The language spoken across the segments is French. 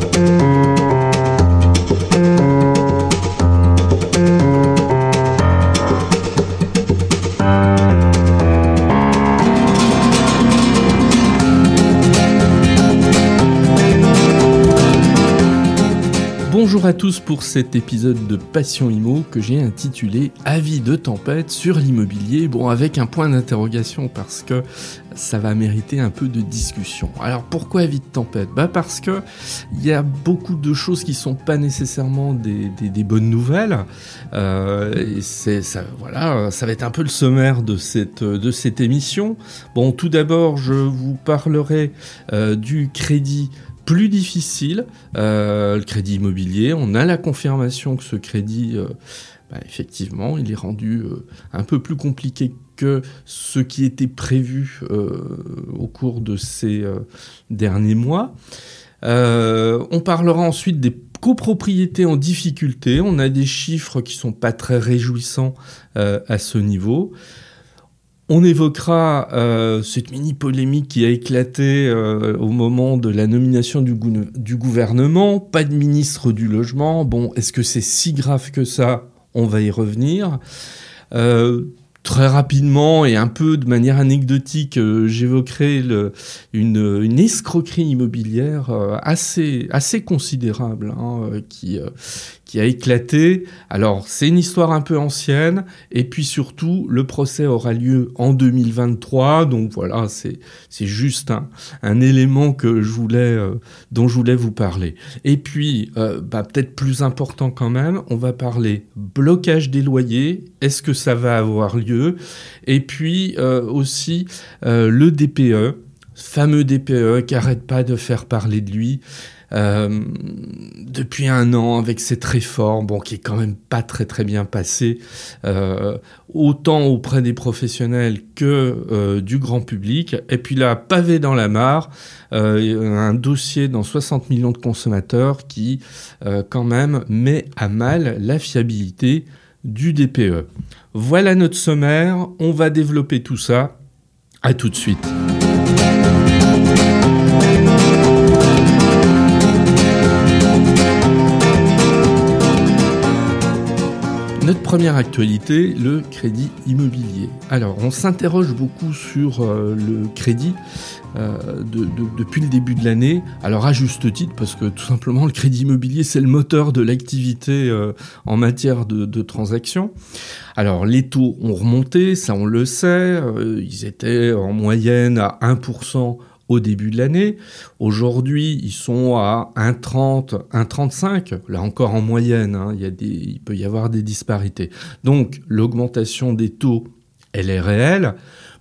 Thank you. Tous pour cet épisode de Passion Imo que j'ai intitulé Avis de tempête sur l'immobilier. Bon, avec un point d'interrogation parce que ça va mériter un peu de discussion. Alors pourquoi avis de tempête? Bah parce que il y a beaucoup de choses qui sont pas nécessairement des, bonnes nouvelles. Euh, et c'est ça, voilà, ça va être un peu le sommaire de cette de cette émission. Bon, tout d'abord, je vous parlerai euh, du crédit plus difficile, euh, le crédit immobilier. On a la confirmation que ce crédit, euh, bah, effectivement, il est rendu euh, un peu plus compliqué que ce qui était prévu au cours de ces derniers mois. on parlera ensuite des copropriétés en difficulté. On a des chiffres qui sont pas très réjouissants à ce niveau. On évoquera euh, cette mini polémique qui a éclaté euh, au moment de la nomination du, gouvernement. Pas de ministre du logement. Bon, est-ce que c'est si grave que ça? On va y revenir. Euh, très rapidement et un peu de manière anecdotique, j'évoquerai une, escroquerie immobilière assez, assez considérable hein, qui, qui a éclaté. Alors, c'est une histoire un peu ancienne, et puis surtout, le procès aura lieu en 2023, donc voilà, c'est, juste un, élément que je voulais, euh, dont je voulais vous parler. Et puis, euh, bah, peut-être plus important quand même, on va parler blocage des loyers, est-ce que ça va avoir lieu Et puis euh, aussi le DPE, fameux DPE qui arrête pas de faire parler de lui. Euh, depuis un an avec cette réforme, bon, qui est quand même pas très très bien passée, euh, autant auprès des professionnels que euh, du grand public. Et puis là, pavé dans la mare, un dossier dans 60 millions de consommateurs qui quand même met à mal la fiabilité du DPE. Voilà notre sommaire, on va développer tout ça. À tout de suite. Notre première actualité, le crédit immobilier. Alors, on s'interroge beaucoup sur euh, le crédit euh, depuis le début de l'année. Alors, à juste titre, parce que tout simplement, le crédit immobilier, c'est le moteur de l'activité euh, en matière de, de transactions. Alors, les taux ont remonté, ça on le sait. ils étaient en moyenne à 1% au début de l'année. Aujourd'hui, ils sont à 1,30, 1,35, là encore en moyenne, hein, il, y a des, peut y avoir des disparités. Donc l'augmentation des taux, elle est réelle.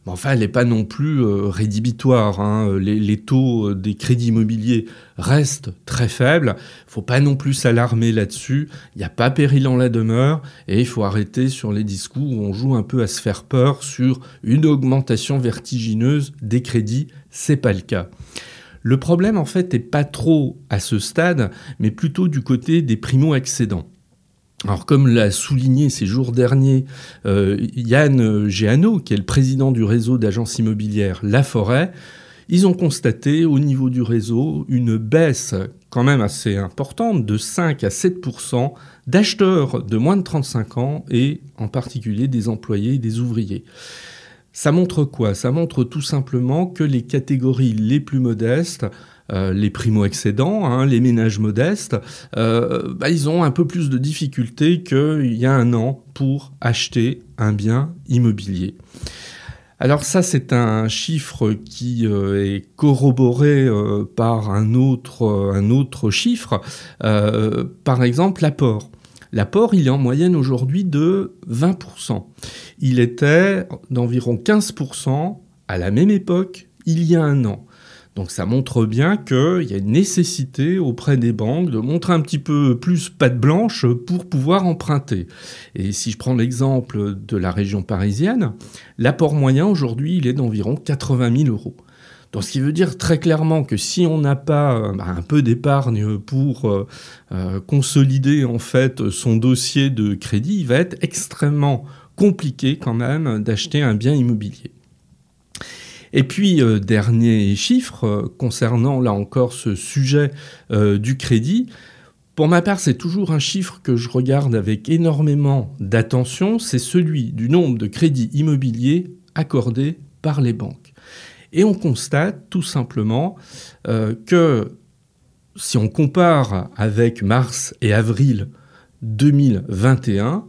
Mais enfin, elle n'est pas non plus euh, rédhibitoire. Hein. Les, taux euh, des crédits immobiliers restent très faibles. Il faut pas non plus s'alarmer là-dessus. Il n'y a pas péril en la demeure. Et il faut arrêter sur les discours où on joue un peu à se faire peur sur une augmentation vertigineuse des crédits. C'est pas le cas. Le problème, en fait, n'est pas trop à ce stade, mais plutôt du côté des primo-accédants. Alors comme l'a souligné ces jours derniers euh, Yann Géano, qui est le président du réseau d'agences immobilières La Forêt, ils ont constaté au niveau du réseau une baisse quand même assez importante de 5 à 7% d'acheteurs de moins de 35 ans et en particulier des employés et des ouvriers. Ça montre quoi? Ça montre tout simplement que les catégories les plus modestes euh, les primo-excédents, hein, les ménages modestes, euh, bah, ils ont un peu plus de difficultés qu'il y a un an pour acheter un bien immobilier. Alors ça, c'est un chiffre qui euh, est corroboré par un autre, un autre chiffre, par exemple l'apport. L'apport, il est en moyenne aujourd'hui de 20%. Il était d'environ 15% à la même époque il y a un an. Donc ça montre bien qu'il y a une nécessité auprès des banques de montrer un petit peu plus patte blanche pour pouvoir emprunter. Et si je prends l'exemple de la région parisienne, l'apport moyen aujourd'hui, il est d'environ 80 000 euros. Donc, ce qui veut dire très clairement que si on n'a pas euh, bah, un peu d'épargne pour euh, euh, consolider en fait son dossier de crédit, il va être extrêmement compliqué quand même d'acheter un bien immobilier. Et puis, dernier chiffre concernant là encore ce sujet du crédit. Pour ma part, c'est toujours un chiffre que je regarde avec énormément d'attention, c'est celui du nombre de crédits immobiliers accordés par les banques. Et on constate tout simplement que si on compare avec mars et avril 2021,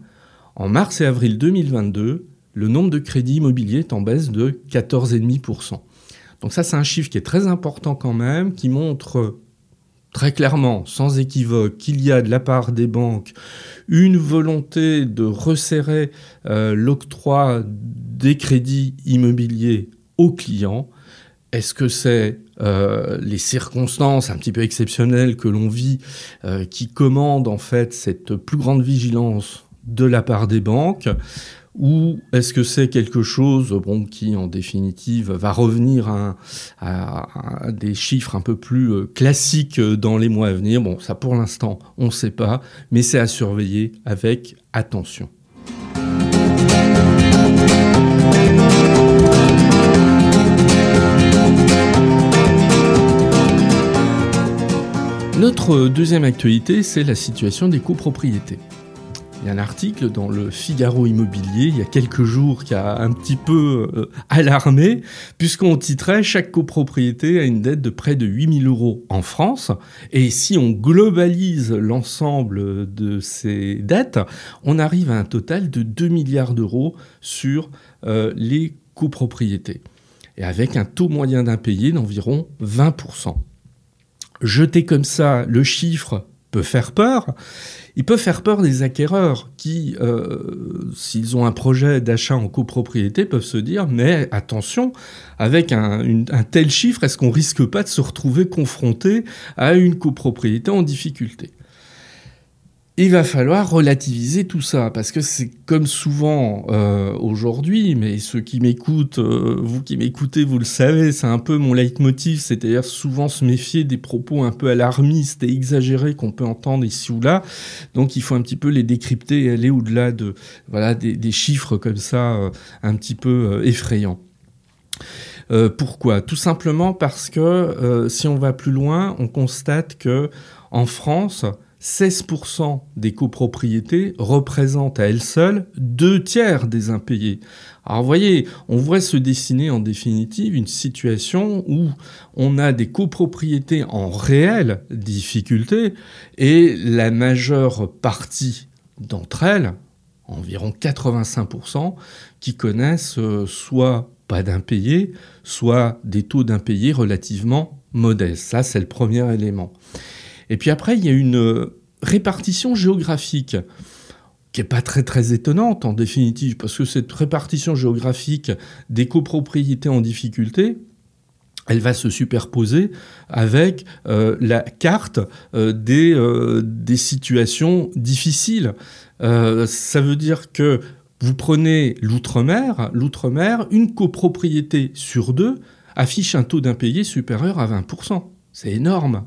en mars et avril 2022, le nombre de crédits immobiliers est en baisse de 14,5%. Donc ça, c'est un chiffre qui est très important quand même, qui montre très clairement, sans équivoque, qu'il y a de la part des banques une volonté de resserrer euh, l'octroi des crédits immobiliers aux clients. Est-ce que c'est euh, les circonstances un petit peu exceptionnelles que l'on vit euh, qui commandent en fait cette plus grande vigilance de la part des banques? Ou est-ce que c'est quelque chose bon, qui, en définitive, va revenir à, des chiffres un peu plus euh, classiques dans les mois à venir? Bon, ça pour l'instant, on ne sait pas, mais c'est à surveiller avec attention. Notre deuxième actualité, c'est la situation des copropriétés. Il y a un article dans le Figaro Immobilier il y a quelques jours qui a un petit peu euh, alarmé, puisqu'on titrait Chaque copropriété a une dette de près de 8000 euros en France. Et si on globalise l'ensemble de ces dettes, on arrive à un total de 2 milliards d'euros sur euh, les copropriétés. Et avec un taux moyen d'impayé d'environ 20%. Jeter comme ça le chiffre peut faire peur. Il peut faire peur des acquéreurs qui, euh, s'ils ont un projet d'achat en copropriété, peuvent se dire mais attention, avec un, tel chiffre, est-ce qu'on risque pas de se retrouver confronté à une copropriété en difficulté? Il va falloir relativiser tout ça, parce que c'est comme souvent euh, aujourd'hui, mais ceux qui m'écoutent, euh, vous qui m'écoutez, vous le savez, c'est un peu mon leitmotiv, c'est-à-dire souvent se méfier des propos un peu alarmistes et exagérés qu'on peut entendre ici ou là. Donc il faut un petit peu les décrypter et aller au-delà de voilà des, chiffres comme ça euh, un petit peu effrayants. pourquoi? Tout simplement parce que si on va plus loin, on constate que en France, 16% des copropriétés représentent à elles seules deux tiers des impayés. Alors vous voyez, on voit se dessiner en définitive une situation où on a des copropriétés en réelle difficulté et la majeure partie d'entre elles, environ 85%, qui connaissent euh, soit pas d'impayés, soit des taux d'impayés relativement modestes. Ça, c'est le premier élément. Et puis après, il y a une euh, répartition géographique qui est pas très très étonnante en définitive, parce que cette répartition géographique des copropriétés en difficulté, elle va se superposer avec euh, la carte euh, des, des, situations difficiles. ça veut dire que vous prenez l'outre-mer, l'outre-mer, une copropriété sur deux affiche un taux d'impayé supérieur à 20%. C'est énorme.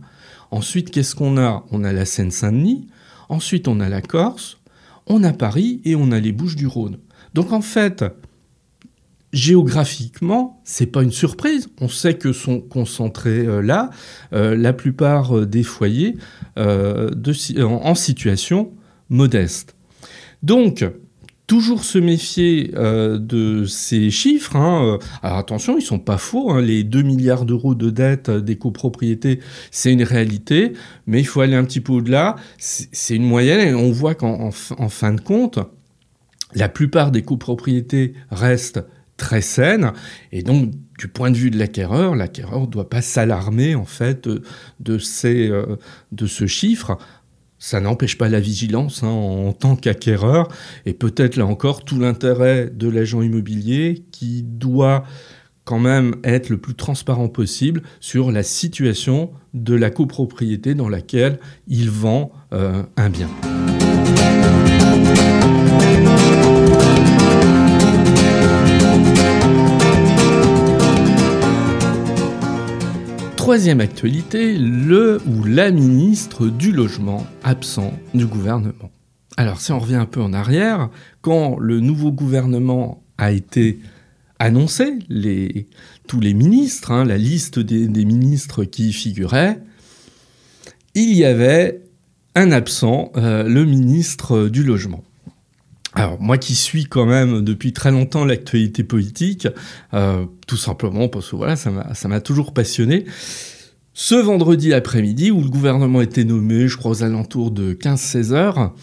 Ensuite, qu'est-ce qu'on a? On a la Seine-Saint-Denis, ensuite on a la Corse, on a Paris et on a les Bouches du Rhône. Donc en fait, géographiquement, c'est pas une surprise. On sait que sont concentrés euh, là euh, la plupart euh, des foyers en situation modeste. Donc, toujours se méfier euh, de ces chiffres. Hein. Alors attention, ils sont pas faux. Hein. Les 2 milliards d'euros de dette des copropriétés, c'est une réalité, mais il faut aller un petit peu au-delà. C'est une moyenne et on voit qu'en fin de compte, la plupart des copropriétés restent très saines et donc du point de vue de l'acquéreur, l'acquéreur ne doit pas s'alarmer en fait de, ces, euh, de ce chiffre ça n'empêche pas la vigilance hein, en tant qu'acquéreur, et peut-être là encore tout l'intérêt de l'agent immobilier qui doit quand même être le plus transparent possible sur la situation de la copropriété dans laquelle il vend euh, un bien. Troisième actualité, le ou la ministre du Logement absent du gouvernement. Alors si on revient un peu en arrière, quand le nouveau gouvernement a été annoncé tous les ministres, hein, la liste des, ministres qui y figuraient, il y avait un absent, euh, le ministre du Logement. Alors moi qui suis quand même depuis très longtemps l'actualité politique, euh, tout simplement parce que voilà, ça m'a toujours passionné. Ce vendredi après-midi, où le gouvernement était nommé, je crois aux alentours de 15-16 heures,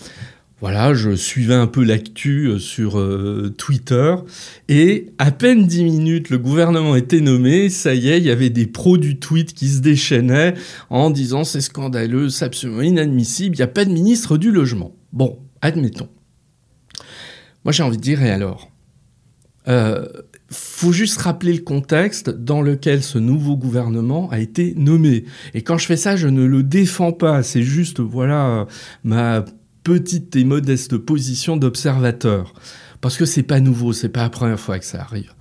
voilà, je suivais un peu l'actu euh, sur euh, Twitter et à peine 10 minutes, le gouvernement était nommé, ça y est, il y avait des pros du tweet qui se déchaînaient en disant c'est scandaleux, c'est absolument inadmissible, il n'y a pas de ministre du logement. Bon, admettons. Moi j'ai envie de dire et alors euh, faut juste rappeler le contexte dans lequel ce nouveau gouvernement a été nommé. Et quand je fais ça, je ne le défends pas. C'est juste, voilà, ma petite et modeste position d'observateur. Parce que c'est pas nouveau, c'est pas la première fois que ça arrive.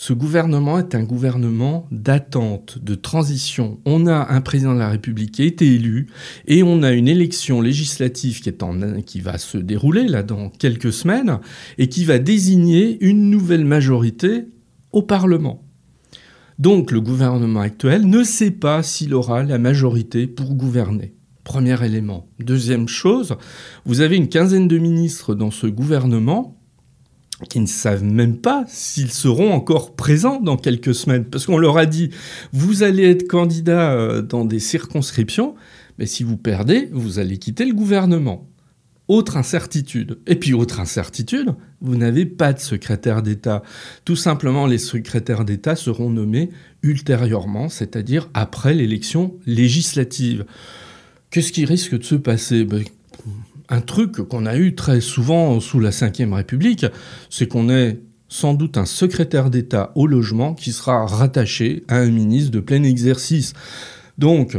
Ce gouvernement est un gouvernement d'attente, de transition. On a un président de la République qui a été élu et on a une élection législative qui, va se dérouler là dans quelques semaines et qui va désigner une nouvelle majorité au Parlement. Donc le gouvernement actuel ne sait pas s'il aura la majorité pour gouverner. Premier élément. Deuxième chose, vous avez une quinzaine de ministres dans ce gouvernement qui ne savent même pas s'ils seront encore présents dans quelques semaines. Parce qu'on leur a dit, vous allez être candidat euh, dans des circonscriptions, mais si vous perdez, vous allez quitter le gouvernement. Autre incertitude. Et puis autre incertitude, vous n'avez pas de secrétaire d'État. Tout simplement, les secrétaires d'État seront nommés ultérieurement, c'est-à-dire après l'élection législative. Qu'est-ce qui risque de se passer? Ben, un truc qu'on a eu très souvent sous la Ve République, c'est qu'on ait sans doute un secrétaire d'État au logement qui sera rattaché à un ministre de plein exercice. Donc,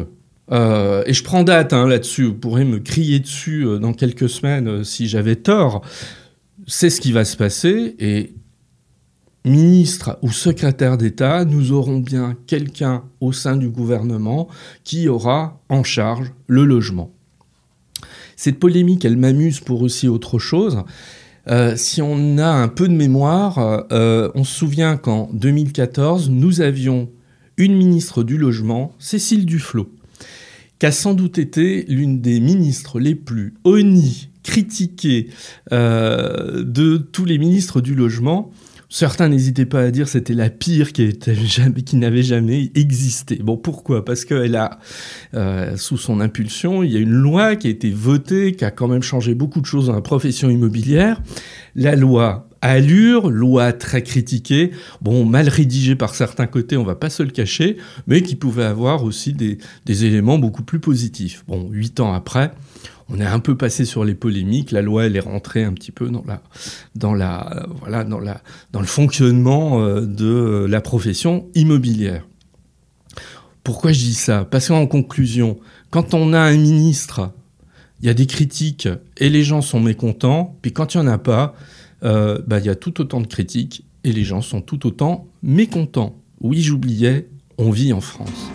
euh, et je prends date hein, là-dessus, vous pourrez me crier dessus euh, dans quelques semaines euh, si j'avais tort, c'est ce qui va se passer, et ministre ou secrétaire d'État, nous aurons bien quelqu'un au sein du gouvernement qui aura en charge le logement. Cette polémique, elle m'amuse pour aussi autre chose. Euh, si on a un peu de mémoire, euh, on se souvient qu'en 2014, nous avions une ministre du Logement, Cécile Duflot, qui a sans doute été l'une des ministres les plus honnies, critiquées euh, de tous les ministres du Logement. Certains n'hésitaient pas à dire c'était la pire qui, qui n'avait jamais existé. Bon, pourquoi? Parce qu'elle a, euh, sous son impulsion, il y a une loi qui a été votée, qui a quand même changé beaucoup de choses dans la profession immobilière. La loi Allure, loi très critiquée, bon, mal rédigée par certains côtés, on va pas se le cacher, mais qui pouvait avoir aussi des, éléments beaucoup plus positifs. Bon, huit ans après, on est un peu passé sur les polémiques. La loi, elle est rentrée un petit peu dans la, dans la, voilà, dans la, dans le fonctionnement euh, de la profession immobilière. Pourquoi je dis ça? Parce qu'en conclusion, quand on a un ministre, il y a des critiques et les gens sont mécontents. Puis quand il n'y en a pas, euh, bah, il y a tout autant de critiques et les gens sont tout autant mécontents. Oui, j'oubliais, on vit en France.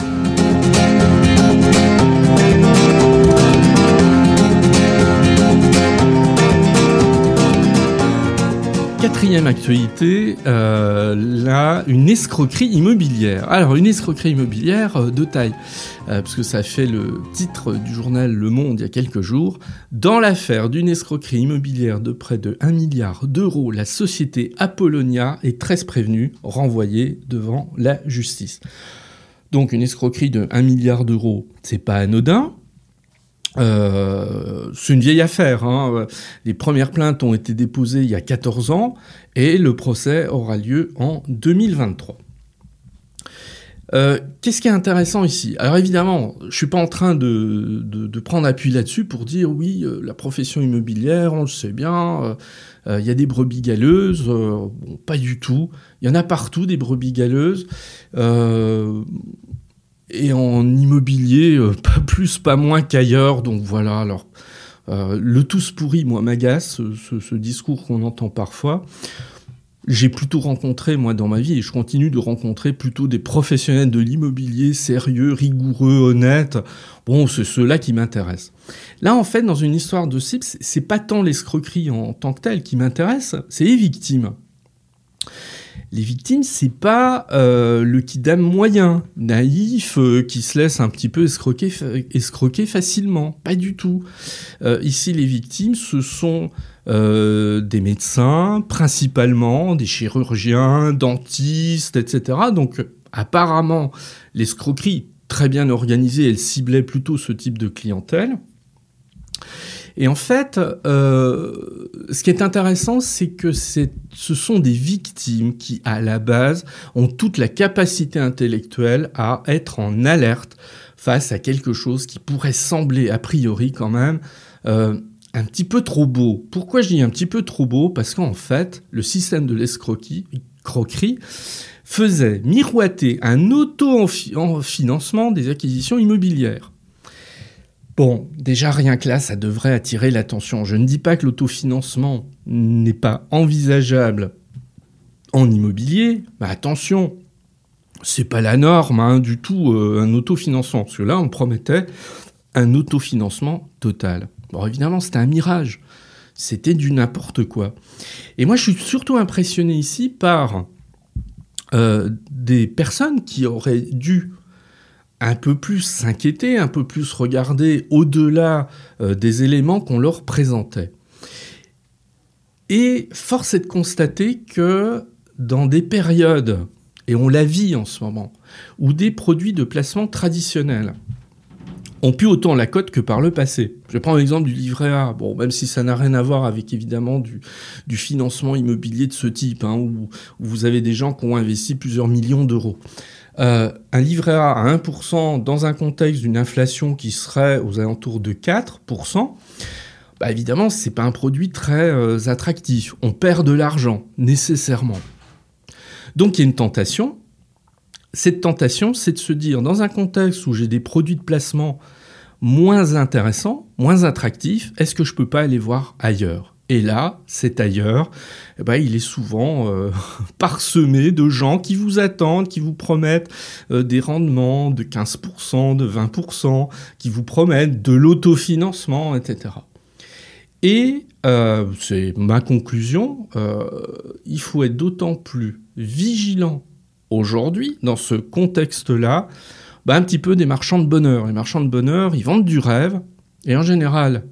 Quatrième actualité, euh, une escroquerie immobilière. Alors, une escroquerie immobilière euh, de taille, euh, parce que ça fait le titre du journal Le Monde il y a quelques jours. Dans l'affaire d'une escroquerie immobilière de près de 1 milliard d'euros, la société Apollonia est très prévenue, renvoyée devant la justice. Donc, une escroquerie de 1 milliard d'euros, c'est pas anodin. Euh, c'est une vieille affaire. Hein. Les premières plaintes ont été déposées il y a 14 ans et le procès aura lieu en 2023. Euh, qu'est-ce qui est intéressant ici? Alors évidemment, je suis pas en train de, de, prendre appui là-dessus pour dire oui, euh, la profession immobilière, on le sait bien, il y a des brebis galeuses. bon, pas du tout. Il y en a partout des brebis galeuses et en immobilier, euh, pas plus, pas moins qu'ailleurs. Donc voilà, alors euh, le tous pourri, moi, m'agace, ce, discours qu'on entend parfois. J'ai plutôt rencontré, moi, dans ma vie, et je continue de rencontrer plutôt des professionnels de l'immobilier sérieux, rigoureux, honnêtes. Bon, c'est ceux-là qui m'intéressent. Là, en fait, dans une histoire de CIPS, c'est pas tant l'escroquerie en tant que telle qui m'intéresse, c'est les victimes. Les victimes, c'est pas euh, le kidam moyen, naïf, euh, qui se laisse un petit peu escroquer, facilement. Pas du tout. Euh, ici, les victimes, ce sont des médecins, principalement, des chirurgiens, dentistes, etc. Donc, apparemment, l'escroquerie, très bien organisée, elle ciblait plutôt ce type de clientèle. Et en fait, euh, ce qui est intéressant, c'est que ce sont des victimes qui, à la base, ont toute la capacité intellectuelle à être en alerte face à quelque chose qui pourrait sembler, a priori quand même, euh, un petit peu trop beau. Pourquoi je dis un petit peu trop beau? Parce qu'en fait, le système de l'escroquerie faisait miroiter un auto-financement des acquisitions immobilières. Bon, déjà rien que là, ça devrait attirer l'attention. Je ne dis pas que l'autofinancement n'est pas envisageable en immobilier, attention, c'est pas la norme hein, du tout euh, un autofinancement, parce que là on promettait un autofinancement total. Bon, évidemment, c'était un mirage, c'était du n'importe quoi. Et moi, je suis surtout impressionné ici par euh, des personnes qui auraient dû un peu plus s'inquiéter, un peu plus regarder au-delà euh, des éléments qu'on leur présentait. Et force est de constater que dans des périodes, et on la vit en ce moment, où des produits de placement traditionnels ont pu autant la cote que par le passé. Je prends l'exemple du livret A, même si ça n'a rien à voir avec évidemment du, financement immobilier de ce type, hein, où, vous avez des gens qui ont investi plusieurs millions d'euros. Euh, un livret A à 1% dans un contexte d'une inflation qui serait aux alentours de 4%, bah évidemment, ce n'est pas un produit très euh, attractif. On perd de l'argent, nécessairement. Donc il y a une tentation. Cette tentation, c'est de se dire, dans un contexte où j'ai des produits de placement moins intéressants, moins attractifs, est-ce que je ne peux pas aller voir ailleurs? Et là, c'est ailleurs, eh ben, il est souvent euh, parsemé de gens qui vous attendent, qui vous promettent euh, des rendements de 15%, de 20%, qui vous promettent de l'autofinancement, etc. Et euh, c'est ma conclusion, il faut être d'autant plus vigilant aujourd'hui, dans ce contexte-là, bah, un petit peu des marchands de bonheur. Les marchands de bonheur, ils vendent du rêve, et en général,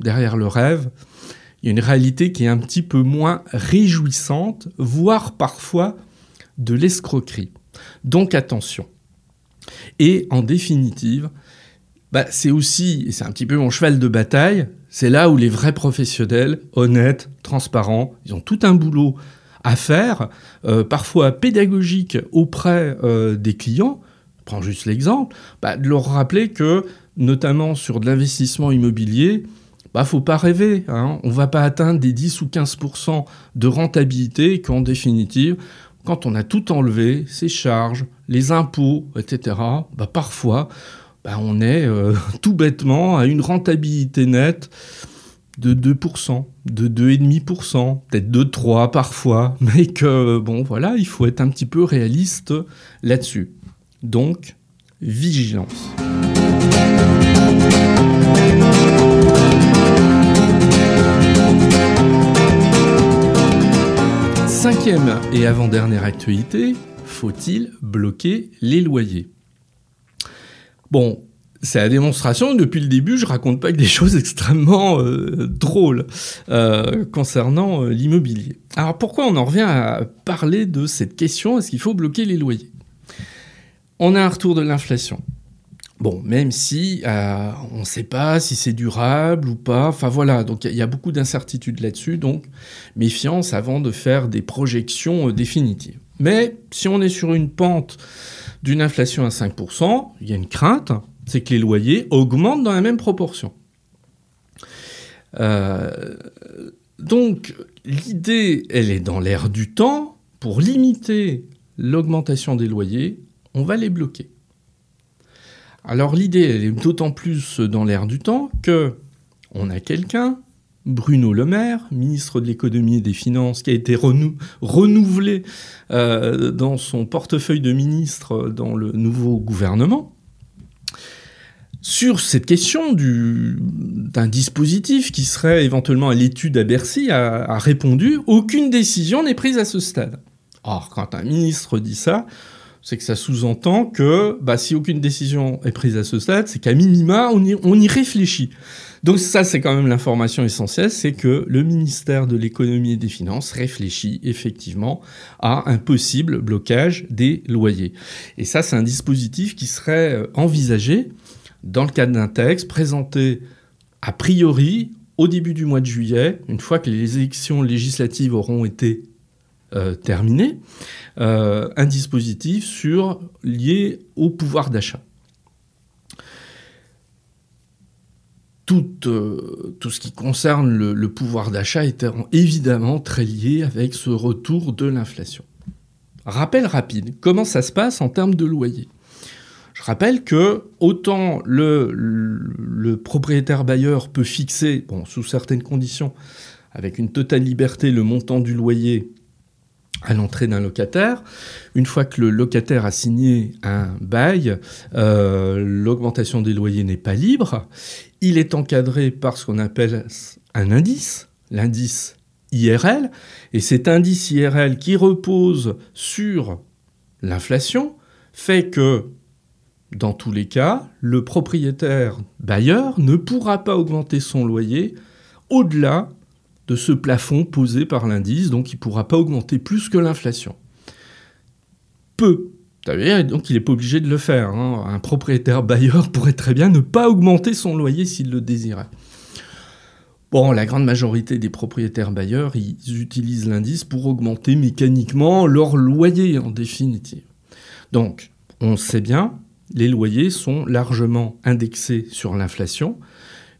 derrière le rêve, il y a une réalité qui est un petit peu moins réjouissante, voire parfois de l'escroquerie. Donc attention. Et en définitive, bah, c'est aussi, et c'est un petit peu mon cheval de bataille, c'est là où les vrais professionnels, honnêtes, transparents, ils ont tout un boulot à faire, euh, parfois pédagogique auprès euh, des clients. Je prends juste l'exemple, bah, de leur rappeler que, notamment sur de l'investissement immobilier, bah faut pas rêver. Hein. On va pas atteindre des 10 ou 15% de rentabilité qu'en définitive, quand on a tout enlevé, ces charges, les impôts, etc., bah parfois, bah on est euh, tout bêtement à une rentabilité nette de 2%, de 2,5%, peut-être de 3 parfois, mais que, bon, voilà, il faut être un petit peu réaliste là-dessus. Donc, vigilance. Cinquième et avant-dernière actualité, faut-il bloquer les loyers? Bon, c'est la démonstration. Depuis le début, je raconte pas que des choses extrêmement euh, drôles euh, concernant euh, l'immobilier. Alors pourquoi on en revient à parler de cette question? Est-ce qu'il faut bloquer les loyers? On a un retour de l'inflation. Bon, même si euh, on ne sait pas si c'est durable ou pas. Enfin voilà, donc il y, a beaucoup d'incertitudes là-dessus. Donc méfiance avant de faire des projections euh, définitives. Mais si on est sur une pente d'une inflation à 5%, il y a une crainte, c'est que les loyers augmentent dans la même proportion. Euh, donc l'idée, elle est dans l'air du temps. Pour limiter l'augmentation des loyers, on va les bloquer. Alors l'idée, est d'autant plus dans l'air du temps que on a quelqu'un, Bruno Le Maire, ministre de l'économie et des finances, qui a été renouvelé euh, dans son portefeuille de ministre dans le nouveau gouvernement. Sur cette question d'un dispositif qui serait éventuellement à l'étude à Bercy, a répondu aucune décision n'est prise à ce stade. Or, quand un ministre dit ça, c'est que ça sous-entend que bah, si aucune décision est prise à ce stade, c'est qu'à minima, on y, on y réfléchit. Donc ça, c'est quand même l'information essentielle, c'est que le ministère de l'économie et des finances réfléchit effectivement à un possible blocage des loyers. Et ça, c'est un dispositif qui serait euh, envisagé dans le cadre d'un texte présenté a priori au début du mois de juillet, une fois que les élections législatives auront été euh, terminées, euh, un dispositif sur, lié au pouvoir d'achat. Tout, euh, tout, ce qui concerne le, pouvoir d'achat est évidemment très lié avec ce retour de l'inflation. Rappel rapide, comment ça se passe en termes de loyer? Je rappelle que autant le, le propriétaire bailleur peut fixer, bon, sous certaines conditions, avec une totale liberté, le montant du loyer à l'entrée d'un locataire. Une fois que le locataire a signé un bail, euh, l'augmentation des loyers n'est pas libre. Il est encadré par ce qu'on appelle un indice, l'indice IRL, et cet indice IRL qui repose sur l'inflation fait que, dans tous les cas, le propriétaire bailleur ne pourra pas augmenter son loyer au-delà de ce plafond posé par l'indice, donc il ne pourra pas augmenter plus que l'inflation. Peu. Donc il n'est pas obligé de le faire. Hein. Un propriétaire bailleur pourrait très bien ne pas augmenter son loyer s'il le désirait. Bon, la grande majorité des propriétaires bailleurs, ils utilisent l'indice pour augmenter mécaniquement leur loyer en définitive. Donc, on sait bien, les loyers sont largement indexés sur l'inflation.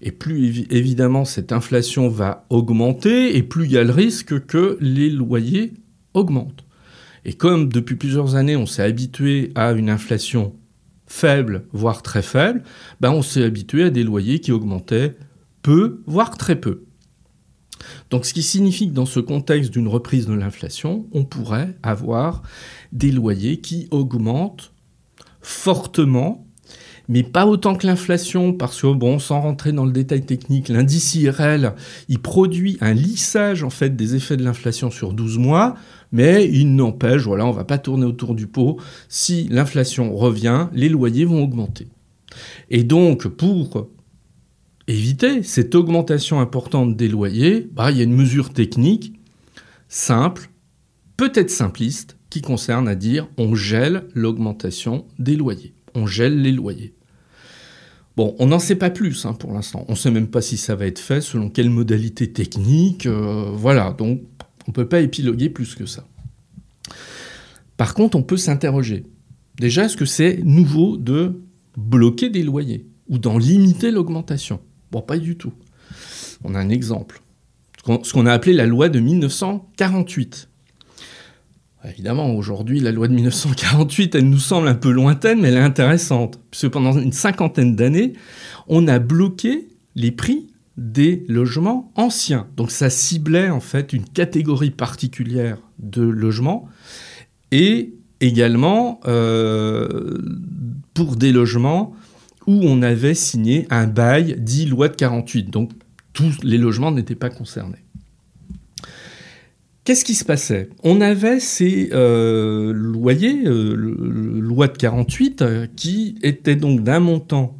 Et plus évidemment cette inflation va augmenter, et plus il y a le risque que les loyers augmentent. Et comme depuis plusieurs années on s'est habitué à une inflation faible, voire très faible, ben on s'est habitué à des loyers qui augmentaient peu, voire très peu. Donc ce qui signifie que dans ce contexte d'une reprise de l'inflation, on pourrait avoir des loyers qui augmentent fortement mais pas autant que l'inflation, parce que, bon, sans rentrer dans le détail technique, l'indice IRL, il produit un lissage, en fait, des effets de l'inflation sur 12 mois, mais il n'empêche, voilà, on va pas tourner autour du pot, si l'inflation revient, les loyers vont augmenter. Et donc, pour éviter cette augmentation importante des loyers, bah, il y a une mesure technique simple, peut-être simpliste, qui concerne à dire on gèle l'augmentation des loyers on gèle les loyers. Bon, on n'en sait pas plus hein, pour l'instant. On ne sait même pas si ça va être fait, selon quelle modalité technique. Euh, voilà, donc on ne peut pas épiloguer plus que ça. Par contre, on peut s'interroger. Déjà, est-ce que c'est nouveau de bloquer des loyers ou d'en limiter l'augmentation? Bon, pas du tout. On a un exemple. Ce qu'on a appelé la loi de 1948. Évidemment, aujourd'hui, la loi de 1948, elle nous semble un peu lointaine, mais elle est intéressante. Puisque pendant une cinquantaine d'années, on a bloqué les prix des logements anciens. Donc ça ciblait en fait une catégorie particulière de logements et également euh, pour des logements où on avait signé un bail dit loi de 48. Donc tous les logements n'étaient pas concernés. Qu'est-ce qui se passait? On avait ces euh, loyers, euh, loi de 48, euh, qui étaient donc d'un montant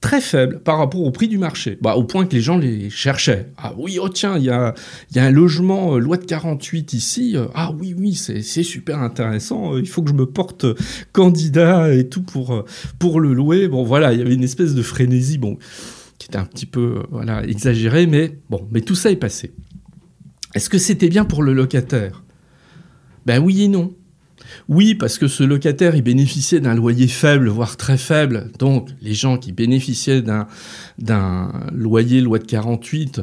très faible par rapport au prix du marché, bah, au point que les gens les cherchaient. Ah oui, oh tiens, il y a, un logement loi de 48 ici. ah oui, oui, c'est super intéressant. il faut que je me porte candidat et tout pour, pour le louer. Bon, voilà, il y avait une espèce de frénésie, bon, qui était un petit peu voilà, exagérée, mais bon, mais tout ça est passé. Est-ce que c'était bien pour le locataire? Ben oui et non. Oui, parce que ce locataire, il bénéficiait d'un loyer faible, voire très faible. Donc, les gens qui bénéficiaient d'un loyer loi de 48,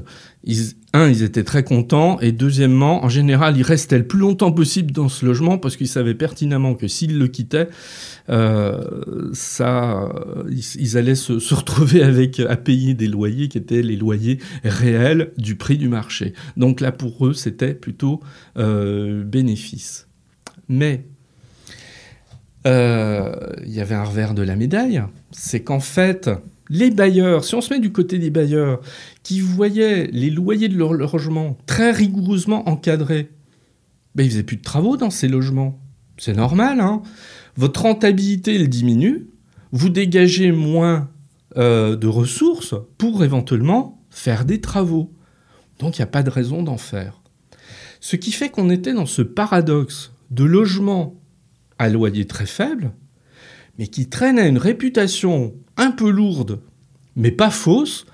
un, ils étaient très contents. Et deuxièmement, en général, ils restaient le plus longtemps possible dans ce logement parce qu'ils savaient pertinemment que s'ils le quittaient, euh, ça, ils, allaient se, retrouver avec à payer des loyers qui étaient les loyers réels du prix du marché. Donc là, pour eux, c'était plutôt euh, bénéfice. Mais euh, il y avait un revers de la médaille, c'est qu'en fait, les bailleurs, si on se met du côté des bailleurs, qui voyaient les loyers de leur logement très rigoureusement encadrés ben, ils faisaient plus de travaux dans ces logements. C'est normal, hein Votre rentabilité, elle diminue, vous dégagez moins euh, de ressources pour éventuellement faire des travaux. Donc il n'y a pas de raison d'en faire. Ce qui fait qu'on était dans ce paradoxe de logement loyer très faible, mais qui traîne à une réputation un peu lourde, mais pas fausse,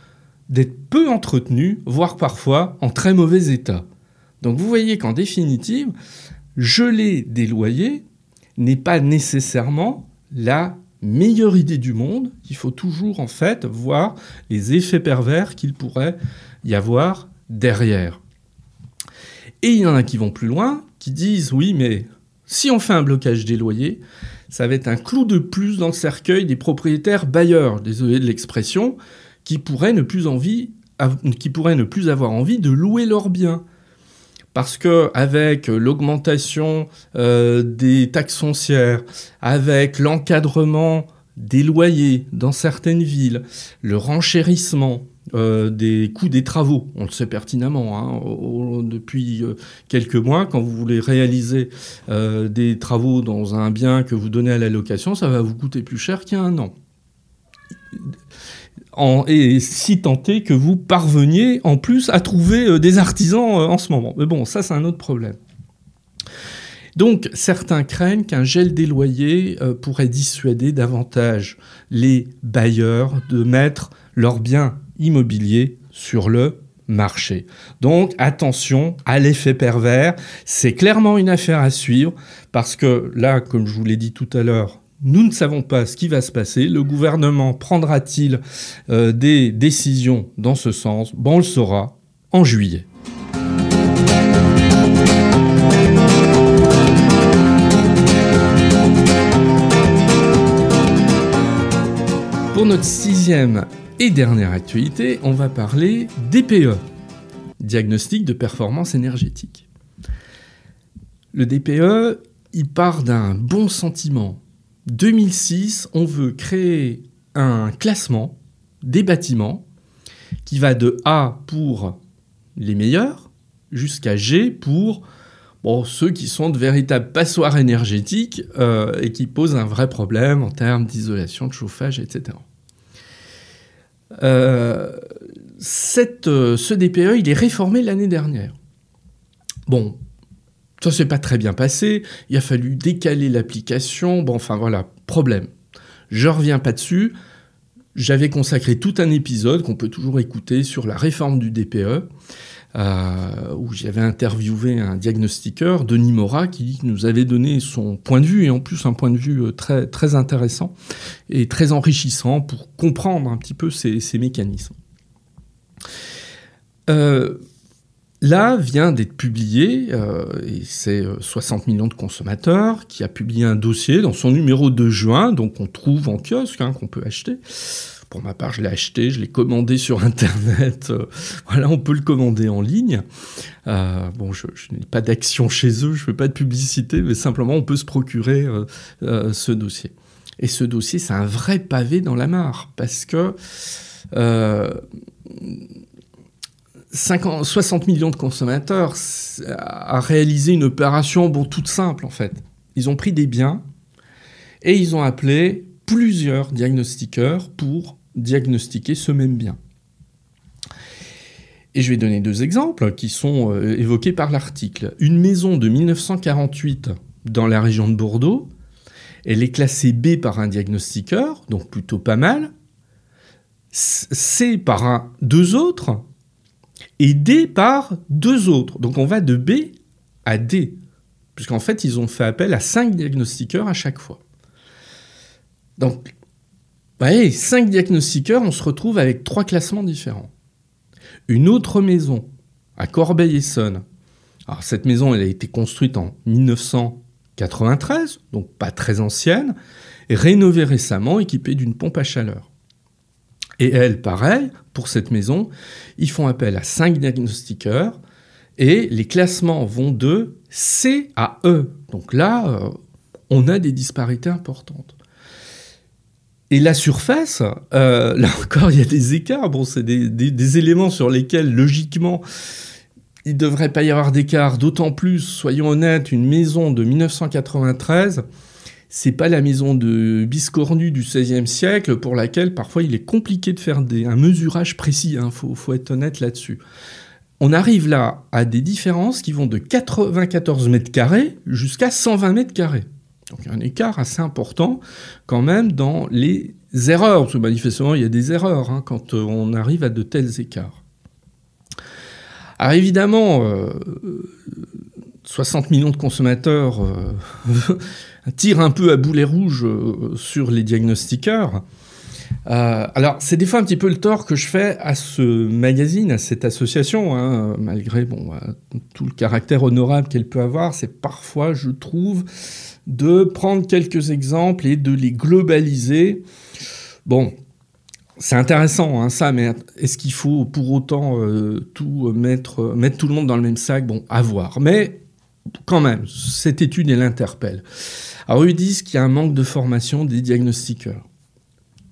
d'être peu entretenu, voire parfois en très mauvais état. Donc vous voyez qu'en définitive, geler des loyers n'est pas nécessairement la meilleure idée du monde. Il faut toujours en fait voir les effets pervers qu'il pourrait y avoir derrière. Et il y en a qui vont plus loin, qui disent oui, mais si on fait un blocage des loyers, ça va être un clou de plus dans le cercueil des propriétaires bailleurs, désolé de l'expression, qui pourraient ne plus avoir envie de louer leurs biens. Parce que avec l'augmentation euh, des taxes foncières, avec l'encadrement des loyers dans certaines villes, le renchérissement euh, des coûts des travaux, on le sait pertinemment, hein, depuis euh, quelques mois, quand vous voulez réaliser des travaux dans un bien que vous donnez à la location, ça va vous coûter plus cher qu'il y a un an et si est que vous parveniez en plus à trouver euh, des artisans euh, en ce moment. Mais bon, ça c'est un autre problème. Donc certains craignent qu'un gel des loyers euh, pourrait dissuader davantage les bailleurs de mettre leurs biens immobiliers sur le marché. Donc attention à l'effet pervers, c'est clairement une affaire à suivre parce que là, comme je vous l'ai dit tout à l'heure, nous ne savons pas ce qui va se passer. Le gouvernement prendra-t-il euh, des décisions dans ce sens? Bon, on le saura en juillet. Pour notre sixième et dernière actualité, on va parler DPE, diagnostic de performance énergétique. Le DPE, il part d'un bon sentiment, 2006, on veut créer un classement des bâtiments qui va de A pour les meilleurs jusqu'à G pour ceux qui sont de véritables passoires énergétiques euh, et qui posent un vrai problème en termes d'isolation, de chauffage, etc. Euh, euh, ce DPE, il est réformé l'année dernière. Bon, ça s'est pas très bien passé, il a fallu décaler l'application, bon enfin voilà, problème. Je reviens pas dessus. J'avais consacré tout un épisode qu'on peut toujours écouter sur la réforme du DPE, où j'avais interviewé un diagnostiqueur, Denis Mora, qui nous avait donné son point de vue, et en plus un point de vue euh, très, très intéressant et très enrichissant pour comprendre un petit peu ces, mécanismes. Euh, Là vient d'être publié, euh, et c'est 60 euh, millions de consommateurs, qui a publié un dossier dans son numéro de juin, donc on trouve en kiosque, hein, qu'on peut acheter. Pour ma part, je l'ai acheté, je l'ai commandé sur Internet. Euh, voilà, on peut le commander en ligne. bon, je, n'ai pas d'action chez eux, je ne fais pas de publicité, mais simplement on peut se procurer ce dossier. Et ce dossier, c'est un vrai pavé dans la mare, parce que 60 millions de consommateurs a réalisé une opération bon, toute simple en fait. Ils ont pris des biens et ils ont appelé plusieurs diagnostiqueurs pour diagnostiquer ce même bien. Et je vais donner deux exemples qui sont euh, évoqués par l'article. Une maison de 1948 dans la région de Bordeaux, elle est classée B par un diagnostiqueur, donc plutôt pas mal. C par un, deux autres, et D par deux autres. Donc on va de B à D, puisqu'en fait ils ont fait appel à cinq diagnostiqueurs à chaque fois. Donc, voyez, cinq diagnostiqueurs, on se retrouve avec trois classements différents. Une autre maison, à Corbeil-Essonne. Alors cette maison, elle a été construite en 1993, donc pas très ancienne, rénovée récemment, équipée d'une pompe à chaleur. Et elle, pareil, pour cette maison, ils font appel à cinq diagnostiqueurs et les classements vont de C à E. Donc là, euh, on a des disparités importantes. Et la surface, euh, là encore, il y a des écarts. C'est des, éléments sur lesquels, logiquement, il ne devrait pas y avoir d'écart, d'autant plus, soyons honnêtes, une maison de 1993, c'est pas la maison de Biscornu du XVIe siècle pour laquelle parfois il est compliqué de faire un mesurage précis, il hein, faut, être honnête là-dessus. On arrive là à des différences qui vont de 94 mètres carrés jusqu'à 120 mètres carrés. Donc il y a un écart assez important quand même dans les erreurs, parce que manifestement il y a des erreurs hein, quand on arrive à de tels écarts. Alors évidemment, 60 euh, millions de consommateurs euh, tirent un peu à boulet rouge euh, sur les diagnostiqueurs. alors, c'est des fois un petit peu le tort que je fais à ce magazine, à cette association, hein, malgré bon, tout le caractère honorable qu'elle peut avoir, c'est parfois, je trouve, de prendre quelques exemples et de les globaliser. Bon, c'est intéressant, hein, ça, mais est-ce qu'il faut pour autant euh, tout mettre, tout le monde dans le même sac? Bon, à voir. Mais quand même, cette étude, elle interpelle. Alors, ils disent qu'il y a un manque de formation des diagnostiqueurs.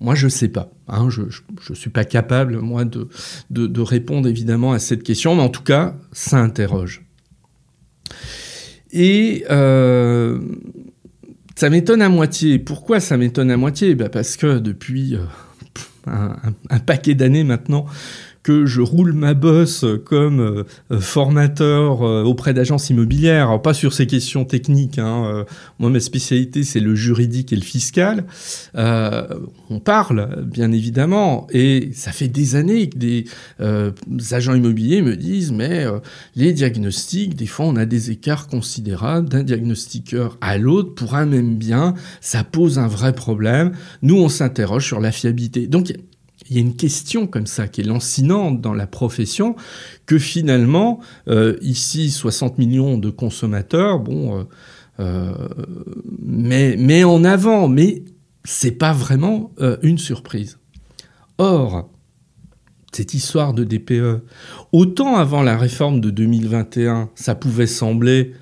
Moi, je ne sais pas. Hein, je ne suis pas capable, moi, de, de, répondre évidemment à cette question, mais en tout cas, ça interroge. Et euh, ça m'étonne à moitié. Pourquoi ça m'étonne à moitié? Ben Parce que depuis... Euh, un, paquet d'années maintenant que je roule ma bosse comme euh, formateur euh, auprès d'agences immobilières, Alors, pas sur ces questions techniques. Hein, euh, moi, ma spécialité, c'est le juridique et le fiscal. on parle, bien évidemment, et ça fait des années que des agents immobiliers me disent, mais les diagnostics, des fois, on a des écarts considérables d'un diagnostiqueur à l'autre pour un même bien. Ça pose un vrai problème. Nous, on s'interroge sur la fiabilité. Donc, il y a une question comme ça qui est lancinante dans la profession que finalement, euh, ici, 60 millions de consommateurs, bon, euh, euh, mais, en avant, mais c'est pas vraiment une surprise. Or, cette histoire de DPE, autant avant la réforme de 2021, ça pouvait sembler,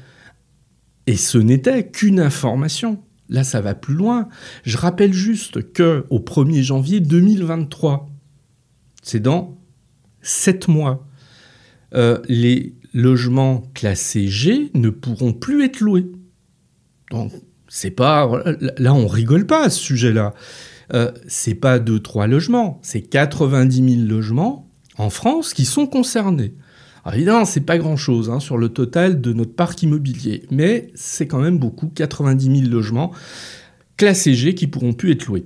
et ce n'était qu'une information, Là, ça va plus loin. Je rappelle juste que au 1er janvier 2023, c'est dans 7 mois, euh, les logements classés G ne pourront plus être loués. Donc, c'est pas. Là, on rigole pas à ce sujet-là. Euh, c'est pas 2-3 logements, c'est 90 000 logements en France qui sont concernés. Alors évidemment, c'est pas grand-chose hein, sur le total de notre parc immobilier, mais c'est quand même beaucoup, 90 000 logements classés G qui pourront plus être loués.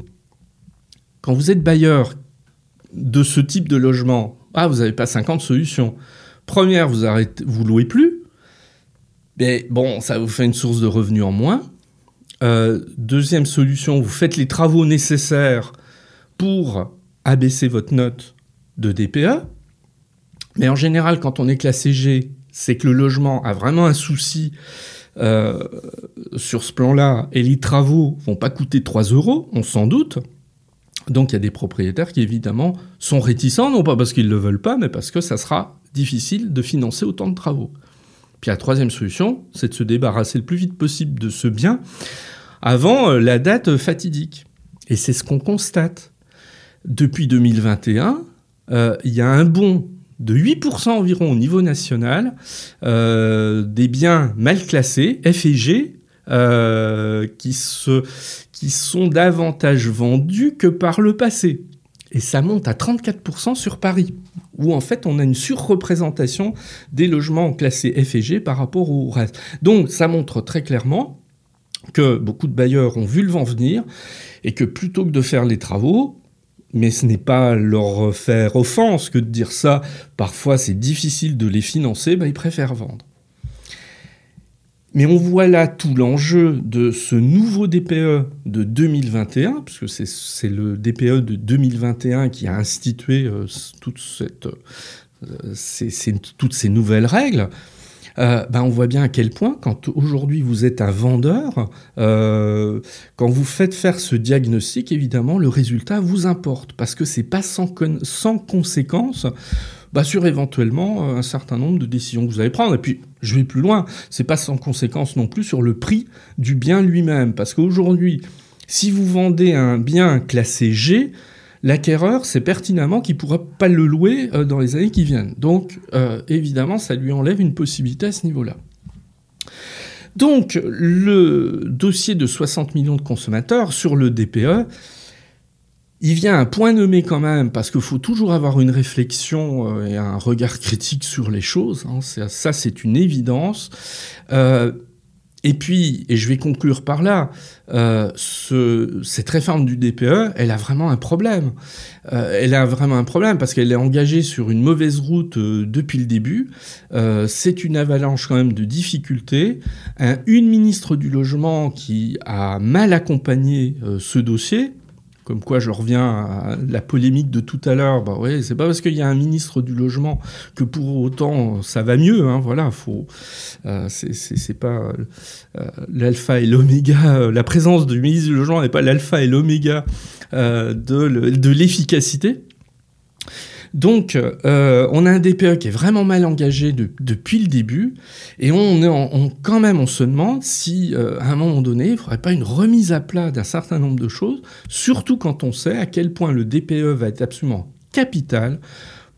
Quand vous êtes bailleur de ce type de logement, ah, vous n'avez pas 50 solutions. Première, vous arrêtez, vous louez plus. Mais bon, ça vous fait une source de revenus en moins. Euh, deuxième solution, vous faites les travaux nécessaires pour abaisser votre note de DPE. Mais en général, quand on est classé G, c'est que le logement a vraiment un souci euh, sur ce plan-là, et les travaux vont pas coûter 3 euros, on s'en doute. Donc il y a des propriétaires qui évidemment sont réticents, non pas parce qu'ils ne le veulent pas, mais parce que ça sera difficile de financer autant de travaux. Puis la troisième solution, c'est de se débarrasser le plus vite possible de ce bien avant euh, la date fatidique. Et c'est ce qu'on constate. Depuis 2021, euh, il y a un bond de 8% environ au niveau national euh, des biens mal classés, F euh, qui, sont davantage vendus que par le passé. Et ça monte à 34% sur Paris, où en fait on a une surreprésentation des logements classés F par rapport au reste. Donc ça montre très clairement que beaucoup de bailleurs ont vu le vent venir et que plutôt que de faire les travaux, mais ce n'est pas leur faire offense que de dire ça. Parfois, c'est difficile de les financer, bah, ils préfèrent vendre. Mais on voit là tout l'enjeu de ce nouveau DPE de 2021, puisque c'est le DPE de 2021 qui a institué euh, euh, toutes ces nouvelles règles. Euh, ben on voit bien à quel point, quand aujourd'hui vous êtes un vendeur, euh, quand vous faites faire ce diagnostic, évidemment, le résultat vous importe, parce que c'est pas sans, conséquence bah, sur éventuellement euh, un certain nombre de décisions que vous allez prendre. Et puis, je vais plus loin, c'est pas sans conséquence non plus sur le prix du bien lui-même, parce qu'aujourd'hui, si vous vendez un bien classé G, l'acquéreur sait pertinemment qu'il ne pourra pas le louer euh, dans les années qui viennent. Donc, euh, évidemment, ça lui enlève une possibilité à ce niveau-là. Donc, le dossier de 60 millions de consommateurs sur le DPE, il vient à un point nommé quand même, parce qu'il faut toujours avoir une réflexion euh, et un regard critique sur les choses. Hein. ça, c'est une évidence. Et puis, et je vais conclure par là, euh, cette réforme du DPE, elle a vraiment un problème. Euh, elle a vraiment un problème parce qu'elle est engagée sur une mauvaise route euh, depuis le début. c'est une avalanche quand même de difficultés. une ministre du Logement qui a mal accompagné ce dossier, comme quoi je reviens à la polémique de tout à l'heure. Bah ouais, c'est pas parce qu'il y a un ministre du logement que pour autant ça va mieux. Hein, voilà, faut. Euh, c'est pas euh, l'alpha et l'oméga. Euh, la présence du ministre du logement n'est pas l'alpha et l'oméga euh, de, de l'efficacité. Donc, euh, on a un DPE qui est vraiment mal engagé depuis le début, et on, quand même, on se demande si, euh, à un moment donné, il ne faudrait pas une remise à plat d'un certain nombre de choses, surtout quand on sait à quel point le DPE va être absolument capital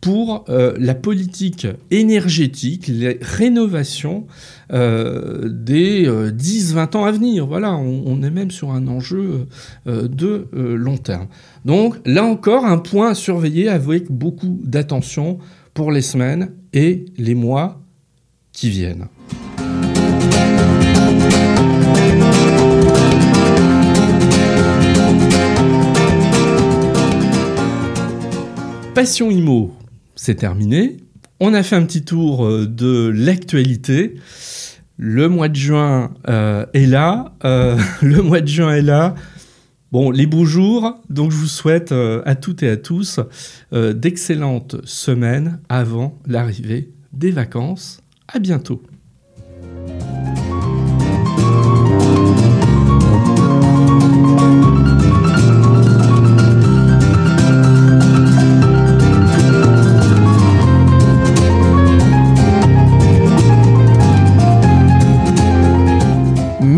pour euh, la politique énergétique, les rénovations euh, des 10-20 ans à venir. Voilà, on, est même sur un enjeu de long terme. Donc là encore, un point à surveiller avec beaucoup d'attention pour les semaines et les mois qui viennent. Passion Imo, c'est terminé. On a fait un petit tour euh, de l'actualité. Le mois de juin euh, est là. Euh, le mois de juin est là. Bon, les beaux jours, donc je vous souhaite à toutes et à tous d'excellentes semaines avant l'arrivée des vacances. À bientôt.